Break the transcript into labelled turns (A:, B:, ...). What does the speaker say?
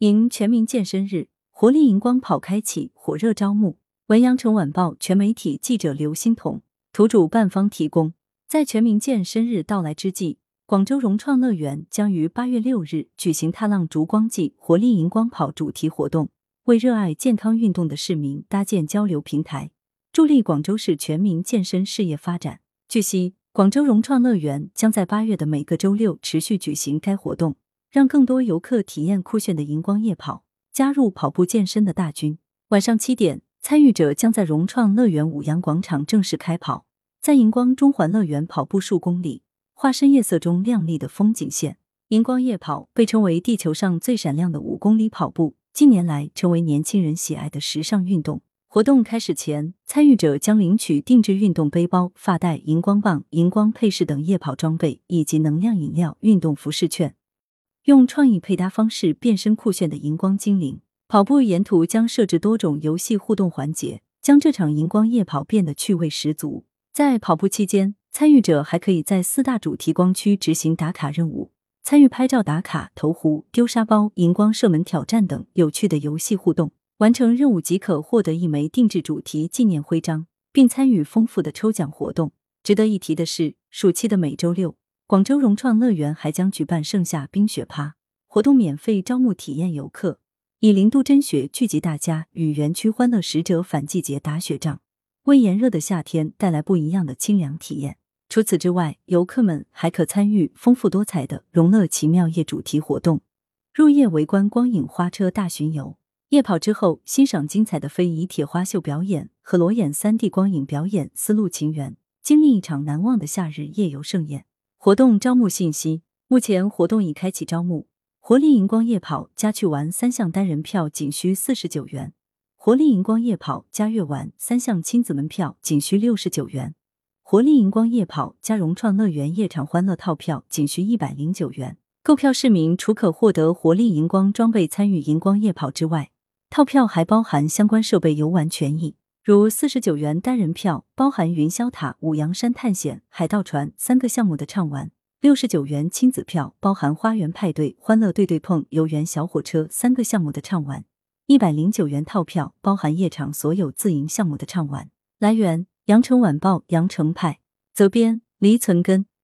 A: 迎全民健身日，活力荧光跑开启，火热招募。文阳城晚报全媒体记者刘欣彤，图主办方提供。在全民健身日到来之际，广州融创乐园将于八月六日举行“踏浪烛光季”活力荧光跑主题活动，为热爱健康运动的市民搭建交流平台，助力广州市全民健身事业发展。据悉，广州融创乐园将在八月的每个周六持续举行该活动。让更多游客体验酷炫的荧光夜跑，加入跑步健身的大军。晚上七点，参与者将在融创乐园五羊广场正式开跑，在荧光中环乐园跑步数公里，化身夜色中亮丽的风景线。荧光夜跑被称为地球上最闪亮的五公里跑步，近年来成为年轻人喜爱的时尚运动。活动开始前，参与者将领取定制运动背包、发带、荧光棒、荧光配饰等夜跑装备，以及能量饮料、运动服饰券。用创意配搭方式变身酷炫的荧光精灵，跑步沿途将设置多种游戏互动环节，将这场荧光夜跑变得趣味十足。在跑步期间，参与者还可以在四大主题光区执行打卡任务，参与拍照打卡、投壶、丢沙包、荧光射门挑战等有趣的游戏互动。完成任务即可获得一枚定制主题纪念徽章，并参与丰富的抽奖活动。值得一提的是，暑期的每周六。广州融创乐园还将举办盛夏冰雪趴活动，免费招募体验游客，以零度真雪聚集大家，与园区欢乐使者反季节打雪仗，为炎热的夏天带来不一样的清凉体验。除此之外，游客们还可参与丰富多彩的“融乐奇妙夜”主题活动，入夜围观光影花车大巡游，夜跑之后欣赏精彩的非遗铁花秀表演和裸眼三 D 光影表演《丝路情缘》，经历一场难忘的夏日夜游盛宴。活动招募信息：目前活动已开启招募。活力荧光夜跑加去玩三项单人票仅需四十九元；活力荧光夜跑加月玩三项亲子门票仅需六十九元；活力荧光夜跑加融创乐园夜场欢乐套票仅需一百零九元。购票市民除可获得活力荧光装备参与荧光夜跑之外，套票还包含相关设备游玩权益。如四十九元单人票包含云霄塔、五羊山探险、海盗船三个项目的畅玩；六十九元亲子票包含花园派对、欢乐对对碰、游园小火车三个项目的畅玩；一百零九元套票包含夜场所有自营项目的畅玩。来源：羊城晚报羊城派，责编：黎存根。